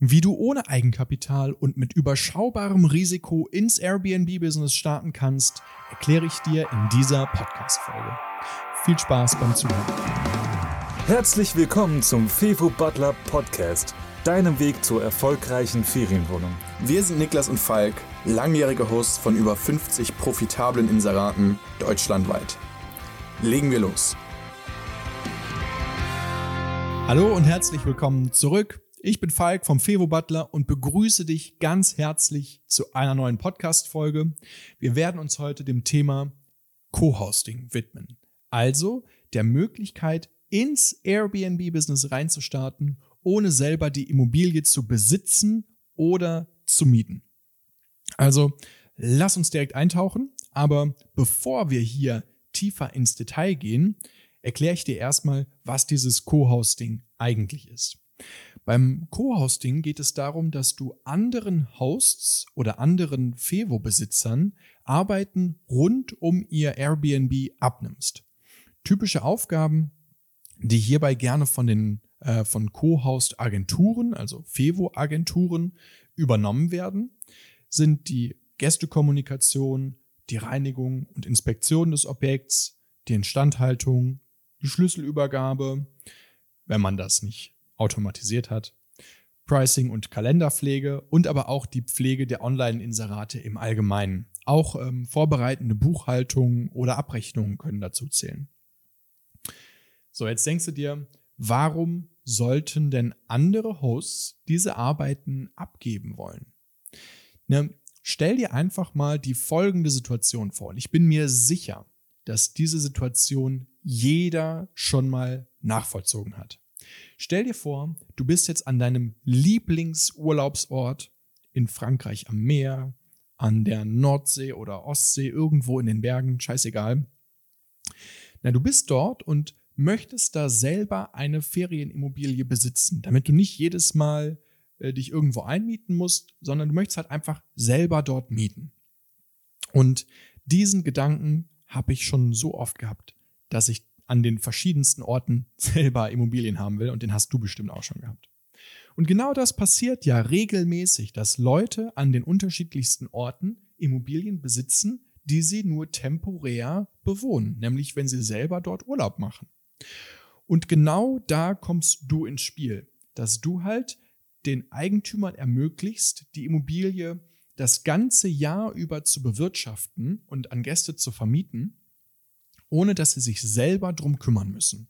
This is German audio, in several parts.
Wie du ohne Eigenkapital und mit überschaubarem Risiko ins Airbnb-Business starten kannst, erkläre ich dir in dieser Podcast-Folge. Viel Spaß beim Zuhören. Herzlich willkommen zum Fevo Butler Podcast, deinem Weg zur erfolgreichen Ferienwohnung. Wir sind Niklas und Falk, langjährige Hosts von über 50 profitablen Inseraten deutschlandweit. Legen wir los. Hallo und herzlich willkommen zurück ich bin Falk vom Fevo Butler und begrüße dich ganz herzlich zu einer neuen Podcast-Folge. Wir werden uns heute dem Thema Co-Hosting widmen. Also der Möglichkeit, ins Airbnb-Business reinzustarten, ohne selber die Immobilie zu besitzen oder zu mieten. Also lass uns direkt eintauchen, aber bevor wir hier tiefer ins Detail gehen, erkläre ich dir erstmal, was dieses Co-Hosting eigentlich ist. Beim Co-Hosting geht es darum, dass du anderen Hosts oder anderen Fevo-Besitzern Arbeiten rund um ihr Airbnb abnimmst. Typische Aufgaben, die hierbei gerne von den äh, von Co-Host-Agenturen, also Fevo-Agenturen, übernommen werden, sind die Gästekommunikation, die Reinigung und Inspektion des Objekts, die Instandhaltung, die Schlüsselübergabe, wenn man das nicht automatisiert hat, Pricing und Kalenderpflege und aber auch die Pflege der Online-Inserate im Allgemeinen. Auch ähm, vorbereitende Buchhaltung oder Abrechnungen können dazu zählen. So, jetzt denkst du dir, warum sollten denn andere Hosts diese Arbeiten abgeben wollen? Ne, stell dir einfach mal die folgende Situation vor. Und ich bin mir sicher, dass diese Situation jeder schon mal nachvollzogen hat. Stell dir vor, du bist jetzt an deinem Lieblingsurlaubsort in Frankreich am Meer, an der Nordsee oder Ostsee, irgendwo in den Bergen, scheißegal. Na, du bist dort und möchtest da selber eine Ferienimmobilie besitzen, damit du nicht jedes Mal äh, dich irgendwo einmieten musst, sondern du möchtest halt einfach selber dort mieten. Und diesen Gedanken habe ich schon so oft gehabt, dass ich an den verschiedensten Orten selber Immobilien haben will und den hast du bestimmt auch schon gehabt. Und genau das passiert ja regelmäßig, dass Leute an den unterschiedlichsten Orten Immobilien besitzen, die sie nur temporär bewohnen, nämlich wenn sie selber dort Urlaub machen. Und genau da kommst du ins Spiel, dass du halt den Eigentümern ermöglicht, die Immobilie das ganze Jahr über zu bewirtschaften und an Gäste zu vermieten ohne dass sie sich selber drum kümmern müssen.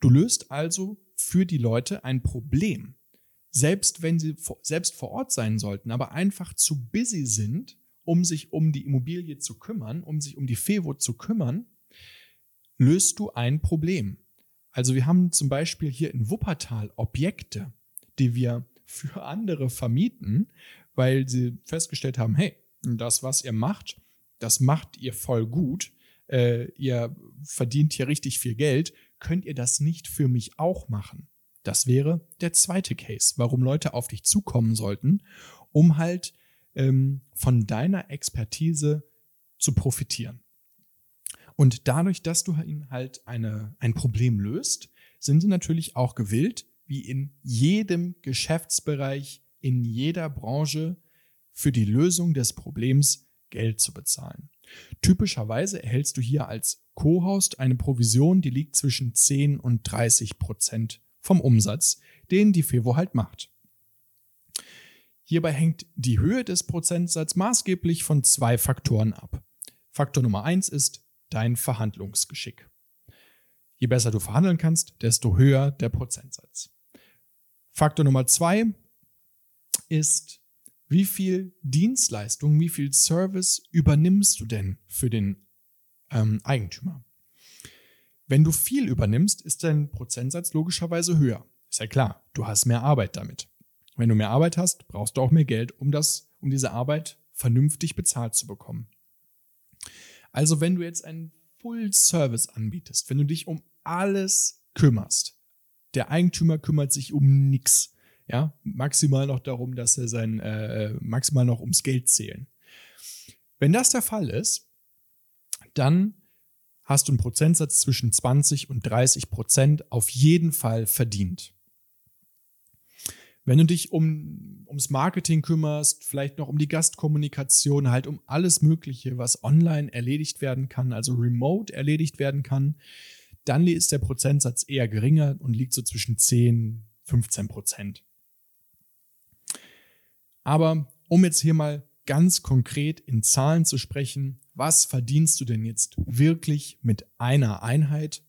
Du löst also für die Leute ein Problem. Selbst wenn sie selbst vor Ort sein sollten, aber einfach zu busy sind, um sich um die Immobilie zu kümmern, um sich um die FEWO zu kümmern, löst du ein Problem. Also wir haben zum Beispiel hier in Wuppertal Objekte, die wir für andere vermieten, weil sie festgestellt haben, hey, das, was ihr macht, das macht ihr voll gut äh, ihr verdient hier richtig viel Geld, könnt ihr das nicht für mich auch machen? Das wäre der zweite Case, warum Leute auf dich zukommen sollten, um halt ähm, von deiner Expertise zu profitieren. Und dadurch, dass du ihnen halt eine, ein Problem löst, sind sie natürlich auch gewillt, wie in jedem Geschäftsbereich, in jeder Branche, für die Lösung des Problems Geld zu bezahlen. Typischerweise erhältst du hier als Co-Host eine Provision, die liegt zwischen 10 und 30 Prozent vom Umsatz, den die Fevo halt macht. Hierbei hängt die Höhe des Prozentsatzes maßgeblich von zwei Faktoren ab. Faktor Nummer eins ist dein Verhandlungsgeschick. Je besser du verhandeln kannst, desto höher der Prozentsatz. Faktor Nummer zwei ist wie viel Dienstleistung, wie viel Service übernimmst du denn für den ähm, Eigentümer? Wenn du viel übernimmst, ist dein Prozentsatz logischerweise höher. Ist ja klar, du hast mehr Arbeit damit. Wenn du mehr Arbeit hast, brauchst du auch mehr Geld, um das, um diese Arbeit vernünftig bezahlt zu bekommen. Also wenn du jetzt einen Full Service anbietest, wenn du dich um alles kümmerst, der Eigentümer kümmert sich um nichts, ja, maximal noch darum, dass er sein, äh, maximal noch ums Geld zählen. Wenn das der Fall ist, dann hast du einen Prozentsatz zwischen 20 und 30 Prozent auf jeden Fall verdient. Wenn du dich um, ums Marketing kümmerst, vielleicht noch um die Gastkommunikation, halt um alles Mögliche, was online erledigt werden kann, also remote erledigt werden kann, dann ist der Prozentsatz eher geringer und liegt so zwischen 10, 15 Prozent. Aber um jetzt hier mal ganz konkret in Zahlen zu sprechen, was verdienst du denn jetzt wirklich mit einer Einheit?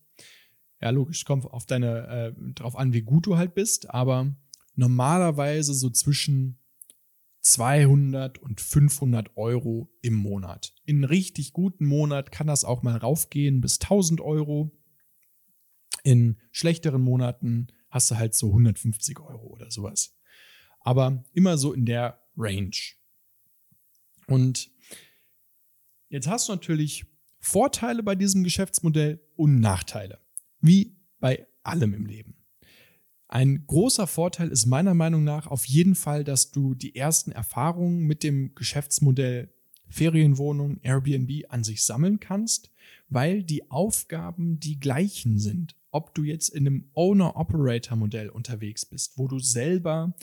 Ja, logisch, kommt auf deine, äh, drauf an, wie gut du halt bist, aber normalerweise so zwischen 200 und 500 Euro im Monat. In richtig guten Monat kann das auch mal raufgehen bis 1000 Euro. In schlechteren Monaten hast du halt so 150 Euro oder sowas. Aber immer so in der Range. Und jetzt hast du natürlich Vorteile bei diesem Geschäftsmodell und Nachteile. Wie bei allem im Leben. Ein großer Vorteil ist meiner Meinung nach auf jeden Fall, dass du die ersten Erfahrungen mit dem Geschäftsmodell Ferienwohnung, Airbnb an sich sammeln kannst, weil die Aufgaben die gleichen sind. Ob du jetzt in einem Owner-Operator-Modell unterwegs bist, wo du selber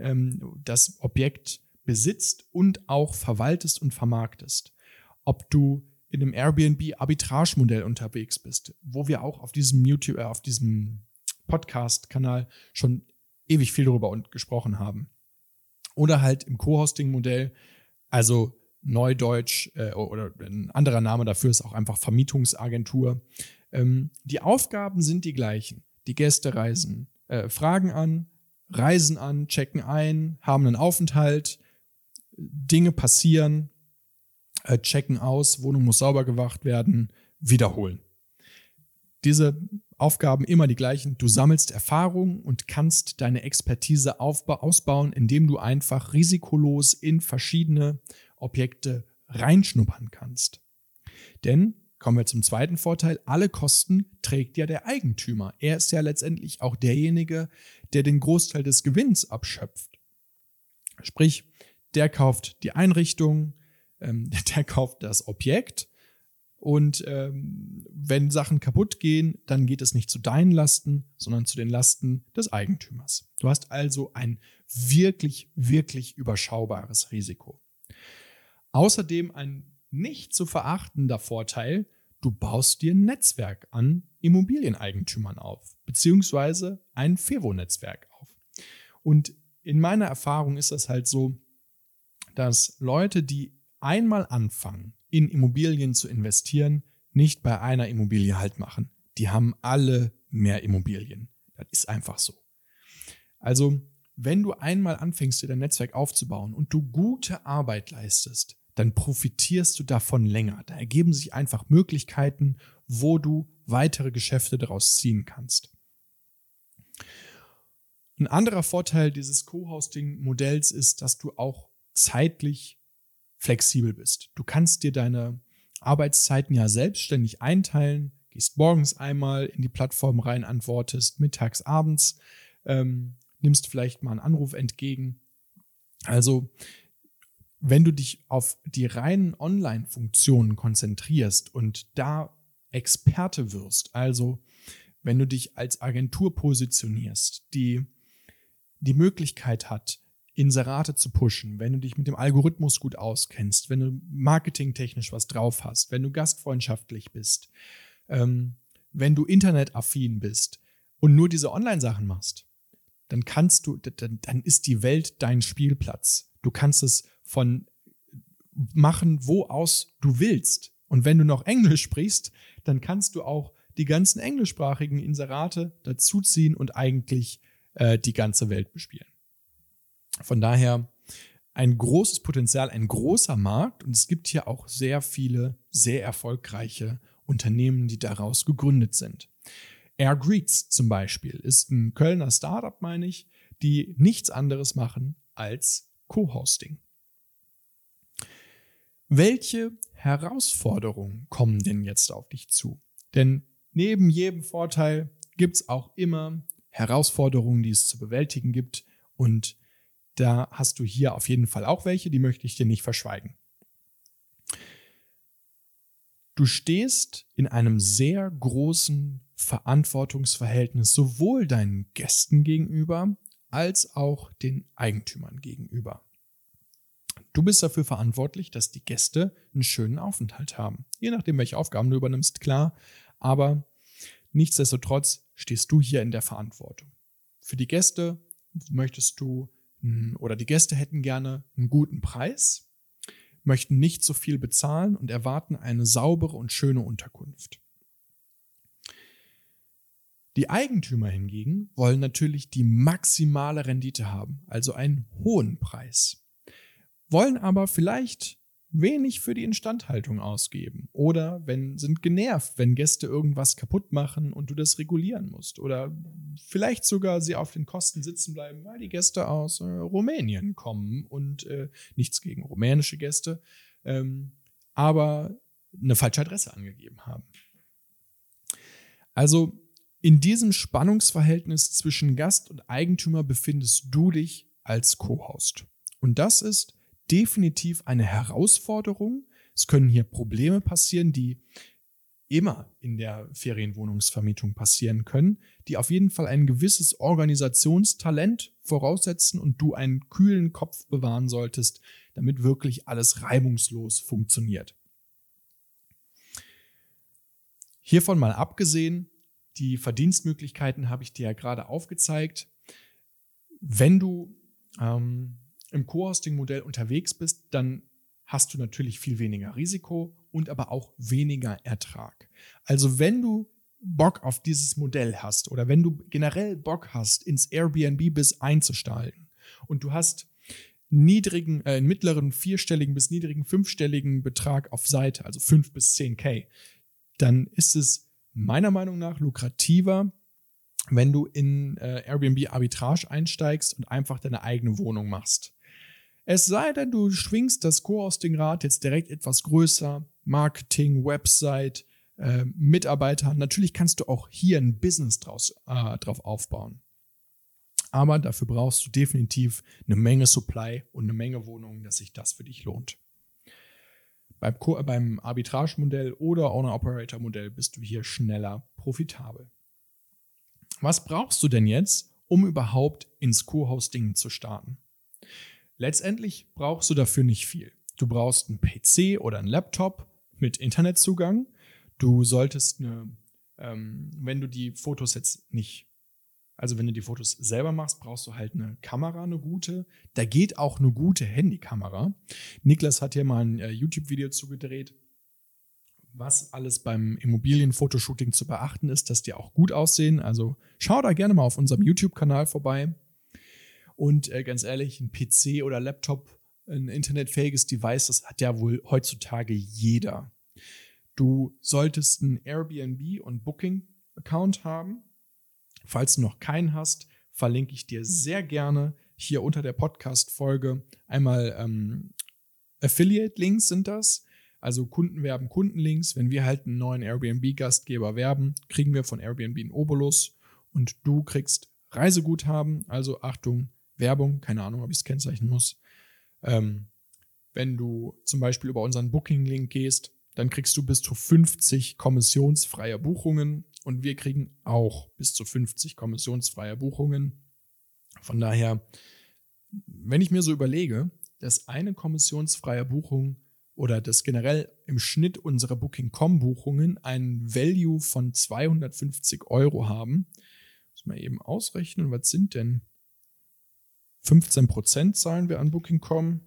ähm, das Objekt besitzt und auch verwaltest und vermarktest. Ob du in einem Airbnb-Arbitrage-Modell unterwegs bist, wo wir auch auf diesem YouTube, äh, auf diesem Podcast-Kanal schon ewig viel darüber gesprochen haben. Oder halt im Co-Hosting-Modell, also Neudeutsch äh, oder ein anderer Name dafür ist auch einfach Vermietungsagentur. Ähm, die Aufgaben sind die gleichen. Die Gäste reisen, äh, fragen an, reisen an, checken ein, haben einen Aufenthalt, Dinge passieren, äh, checken aus, Wohnung muss sauber gemacht werden, wiederholen. Diese Aufgaben immer die gleichen. Du sammelst Erfahrung und kannst deine Expertise ausbauen, indem du einfach risikolos in verschiedene Objekte reinschnuppern kannst. Denn, kommen wir zum zweiten Vorteil, alle Kosten trägt ja der Eigentümer. Er ist ja letztendlich auch derjenige, der den Großteil des Gewinns abschöpft. Sprich, der kauft die Einrichtung, ähm, der kauft das Objekt und ähm, wenn Sachen kaputt gehen, dann geht es nicht zu deinen Lasten, sondern zu den Lasten des Eigentümers. Du hast also ein wirklich, wirklich überschaubares Risiko. Außerdem ein nicht zu verachtender Vorteil, du baust dir ein Netzwerk an Immobilieneigentümern auf, beziehungsweise ein FEVO-Netzwerk auf. Und in meiner Erfahrung ist das halt so, dass Leute, die einmal anfangen, in Immobilien zu investieren, nicht bei einer Immobilie halt machen. Die haben alle mehr Immobilien. Das ist einfach so. Also, wenn du einmal anfängst, dir dein Netzwerk aufzubauen und du gute Arbeit leistest, dann profitierst du davon länger. Da ergeben sich einfach Möglichkeiten, wo du weitere Geschäfte daraus ziehen kannst. Ein anderer Vorteil dieses Co-Hosting-Modells ist, dass du auch zeitlich flexibel bist. Du kannst dir deine Arbeitszeiten ja selbstständig einteilen, gehst morgens einmal in die Plattform rein, antwortest, mittags, abends, ähm, nimmst vielleicht mal einen Anruf entgegen. Also, wenn du dich auf die reinen Online-Funktionen konzentrierst und da Experte wirst, also wenn du dich als Agentur positionierst, die die Möglichkeit hat, Inserate zu pushen, wenn du dich mit dem Algorithmus gut auskennst, wenn du marketingtechnisch was drauf hast, wenn du gastfreundschaftlich bist, ähm, wenn du internetaffin bist und nur diese Online-Sachen machst, dann kannst du, dann, dann ist die Welt dein Spielplatz. Du kannst es von machen, wo aus du willst. Und wenn du noch Englisch sprichst, dann kannst du auch die ganzen englischsprachigen Inserate dazuziehen und eigentlich äh, die ganze Welt bespielen. Von daher ein großes Potenzial, ein großer Markt und es gibt hier auch sehr viele sehr erfolgreiche Unternehmen, die daraus gegründet sind. Air Greets zum Beispiel ist ein Kölner Startup, meine ich, die nichts anderes machen als Co-Hosting. Welche Herausforderungen kommen denn jetzt auf dich zu? Denn neben jedem Vorteil gibt es auch immer Herausforderungen, die es zu bewältigen gibt und da hast du hier auf jeden Fall auch welche, die möchte ich dir nicht verschweigen. Du stehst in einem sehr großen Verantwortungsverhältnis sowohl deinen Gästen gegenüber als auch den Eigentümern gegenüber. Du bist dafür verantwortlich, dass die Gäste einen schönen Aufenthalt haben. Je nachdem, welche Aufgaben du übernimmst, klar. Aber nichtsdestotrotz stehst du hier in der Verantwortung. Für die Gäste möchtest du oder die Gäste hätten gerne einen guten Preis, möchten nicht so viel bezahlen und erwarten eine saubere und schöne Unterkunft. Die Eigentümer hingegen wollen natürlich die maximale Rendite haben, also einen hohen Preis, wollen aber vielleicht wenig für die Instandhaltung ausgeben oder wenn sind genervt, wenn Gäste irgendwas kaputt machen und du das regulieren musst oder vielleicht sogar sie auf den Kosten sitzen bleiben, weil die Gäste aus äh, Rumänien kommen und äh, nichts gegen rumänische Gäste, ähm, aber eine falsche Adresse angegeben haben. Also in diesem Spannungsverhältnis zwischen Gast und Eigentümer befindest du dich als Co-Host. Und das ist definitiv eine Herausforderung. Es können hier Probleme passieren, die immer in der Ferienwohnungsvermietung passieren können, die auf jeden Fall ein gewisses Organisationstalent voraussetzen und du einen kühlen Kopf bewahren solltest, damit wirklich alles reibungslos funktioniert. Hiervon mal abgesehen, die Verdienstmöglichkeiten habe ich dir ja gerade aufgezeigt. Wenn du ähm, im Co-Hosting-Modell unterwegs bist, dann hast du natürlich viel weniger Risiko und aber auch weniger Ertrag. Also wenn du Bock auf dieses Modell hast oder wenn du generell Bock hast, ins Airbnb-Bis einzusteigen und du hast niedrigen, äh, mittleren vierstelligen bis niedrigen fünfstelligen Betrag auf Seite, also fünf bis zehn K, dann ist es meiner Meinung nach lukrativer, wenn du in äh, Airbnb Arbitrage einsteigst und einfach deine eigene Wohnung machst. Es sei denn, du schwingst das Co-Hosting-Rad jetzt direkt etwas größer, Marketing, Website, äh, Mitarbeiter. Natürlich kannst du auch hier ein Business draus, äh, drauf aufbauen. Aber dafür brauchst du definitiv eine Menge Supply und eine Menge Wohnungen, dass sich das für dich lohnt. Beim, beim Arbitrage-Modell oder Owner-Operator-Modell bist du hier schneller profitabel. Was brauchst du denn jetzt, um überhaupt ins Co-Hosting zu starten? Letztendlich brauchst du dafür nicht viel. Du brauchst einen PC oder einen Laptop mit Internetzugang. Du solltest eine, ähm, wenn du die Fotos jetzt nicht, also wenn du die Fotos selber machst, brauchst du halt eine Kamera, eine gute. Da geht auch eine gute Handykamera. Niklas hat hier mal ein äh, YouTube-Video zugedreht, was alles beim Immobilienfotoshooting zu beachten ist, dass die auch gut aussehen. Also schau da gerne mal auf unserem YouTube-Kanal vorbei. Und äh, ganz ehrlich, ein PC oder Laptop, ein internetfähiges Device, das hat ja wohl heutzutage jeder. Du solltest einen Airbnb und Booking-Account haben. Falls du noch keinen hast, verlinke ich dir sehr gerne hier unter der Podcast-Folge einmal ähm, Affiliate-Links sind das. Also Kunden werben Kundenlinks. Wenn wir halt einen neuen Airbnb-Gastgeber werben, kriegen wir von Airbnb einen Obolus und du kriegst Reiseguthaben. Also Achtung, Werbung, keine Ahnung, ob ich es kennzeichnen muss. Ähm, wenn du zum Beispiel über unseren Booking-Link gehst, dann kriegst du bis zu 50 kommissionsfreie Buchungen und wir kriegen auch bis zu 50 kommissionsfreie Buchungen. Von daher, wenn ich mir so überlege, dass eine kommissionsfreie Buchung oder dass generell im Schnitt unsere Booking.com-Buchungen einen Value von 250 Euro haben, muss man eben ausrechnen, was sind denn 15% zahlen wir an Booking.com.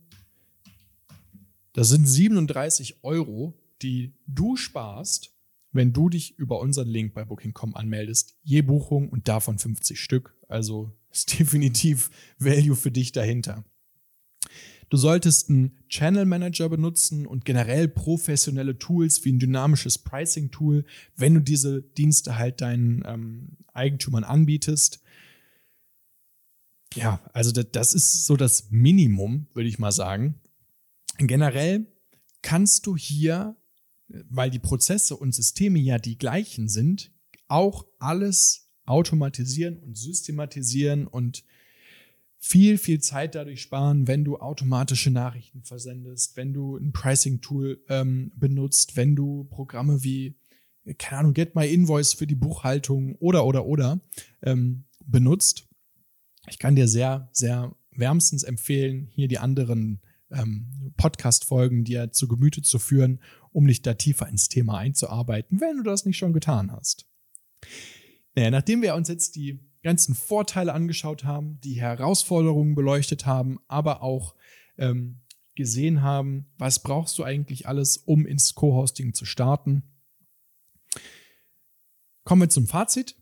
Das sind 37 Euro, die du sparst, wenn du dich über unseren Link bei Booking.com anmeldest. Je Buchung und davon 50 Stück. Also ist definitiv Value für dich dahinter. Du solltest einen Channel Manager benutzen und generell professionelle Tools wie ein dynamisches Pricing Tool, wenn du diese Dienste halt deinen ähm, Eigentümern anbietest ja, also das ist so das Minimum, würde ich mal sagen. Generell kannst du hier, weil die Prozesse und Systeme ja die gleichen sind, auch alles automatisieren und systematisieren und viel, viel Zeit dadurch sparen, wenn du automatische Nachrichten versendest, wenn du ein Pricing-Tool ähm, benutzt, wenn du Programme wie, keine Ahnung, Get My Invoice für die Buchhaltung oder, oder, oder ähm, benutzt. Ich kann dir sehr, sehr wärmstens empfehlen, hier die anderen ähm, Podcast-Folgen dir zu Gemüte zu führen, um dich da tiefer ins Thema einzuarbeiten, wenn du das nicht schon getan hast. Naja, nachdem wir uns jetzt die ganzen Vorteile angeschaut haben, die Herausforderungen beleuchtet haben, aber auch ähm, gesehen haben, was brauchst du eigentlich alles, um ins Co-Hosting zu starten. Kommen wir zum Fazit.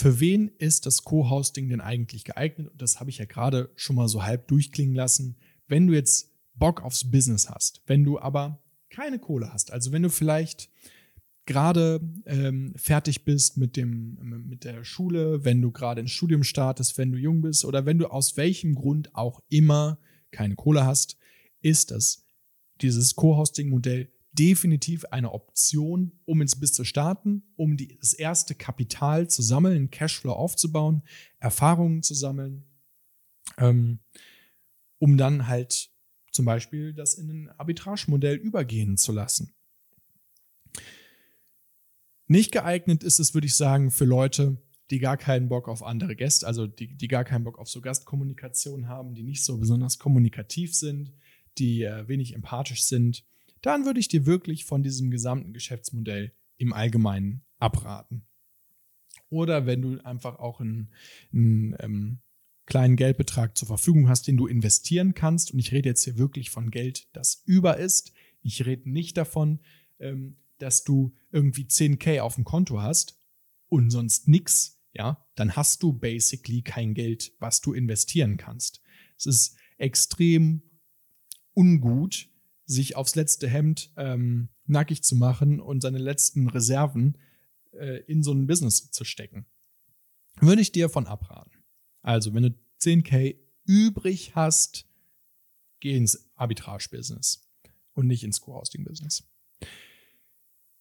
Für wen ist das Co-Hosting denn eigentlich geeignet? Und das habe ich ja gerade schon mal so halb durchklingen lassen. Wenn du jetzt Bock aufs Business hast, wenn du aber keine Kohle hast, also wenn du vielleicht gerade ähm, fertig bist mit, dem, mit der Schule, wenn du gerade ins Studium startest, wenn du jung bist oder wenn du aus welchem Grund auch immer keine Kohle hast, ist das dieses Co-Hosting-Modell definitiv eine Option, um ins Business zu starten, um die, das erste Kapital zu sammeln, Cashflow aufzubauen, Erfahrungen zu sammeln, ähm, um dann halt zum Beispiel das in ein Arbitrage-Modell übergehen zu lassen. Nicht geeignet ist es, würde ich sagen, für Leute, die gar keinen Bock auf andere Gäste, also die, die gar keinen Bock auf so Gastkommunikation haben, die nicht so besonders kommunikativ sind, die äh, wenig empathisch sind, dann würde ich dir wirklich von diesem gesamten Geschäftsmodell im Allgemeinen abraten. Oder wenn du einfach auch einen, einen ähm, kleinen Geldbetrag zur Verfügung hast, den du investieren kannst, und ich rede jetzt hier wirklich von Geld, das über ist, ich rede nicht davon, ähm, dass du irgendwie 10k auf dem Konto hast und sonst nichts, ja, dann hast du basically kein Geld, was du investieren kannst. Es ist extrem ungut, sich aufs letzte Hemd ähm, nackig zu machen und seine letzten Reserven äh, in so ein Business zu stecken. Würde ich dir von abraten. Also, wenn du 10k übrig hast, geh ins Arbitrage-Business und nicht ins Co-Hosting-Business.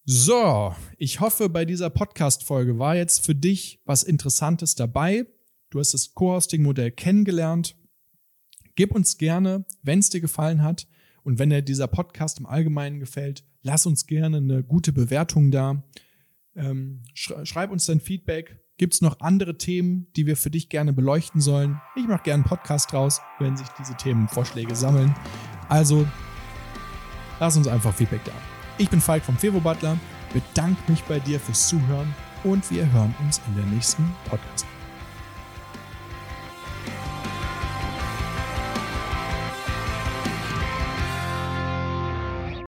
So, ich hoffe, bei dieser Podcast-Folge war jetzt für dich was Interessantes dabei. Du hast das Co-Hosting-Modell kennengelernt. Gib uns gerne, wenn es dir gefallen hat und wenn dir dieser Podcast im Allgemeinen gefällt, lass uns gerne eine gute Bewertung da. Ähm, schreib uns dein Feedback. Gibt es noch andere Themen, die wir für dich gerne beleuchten sollen? Ich mache gerne einen Podcast draus, wenn sich diese Themenvorschläge sammeln. Also, lass uns einfach Feedback da. Ich bin Falk vom Fevo Butler, bedanke mich bei dir fürs Zuhören und wir hören uns in der nächsten Podcast.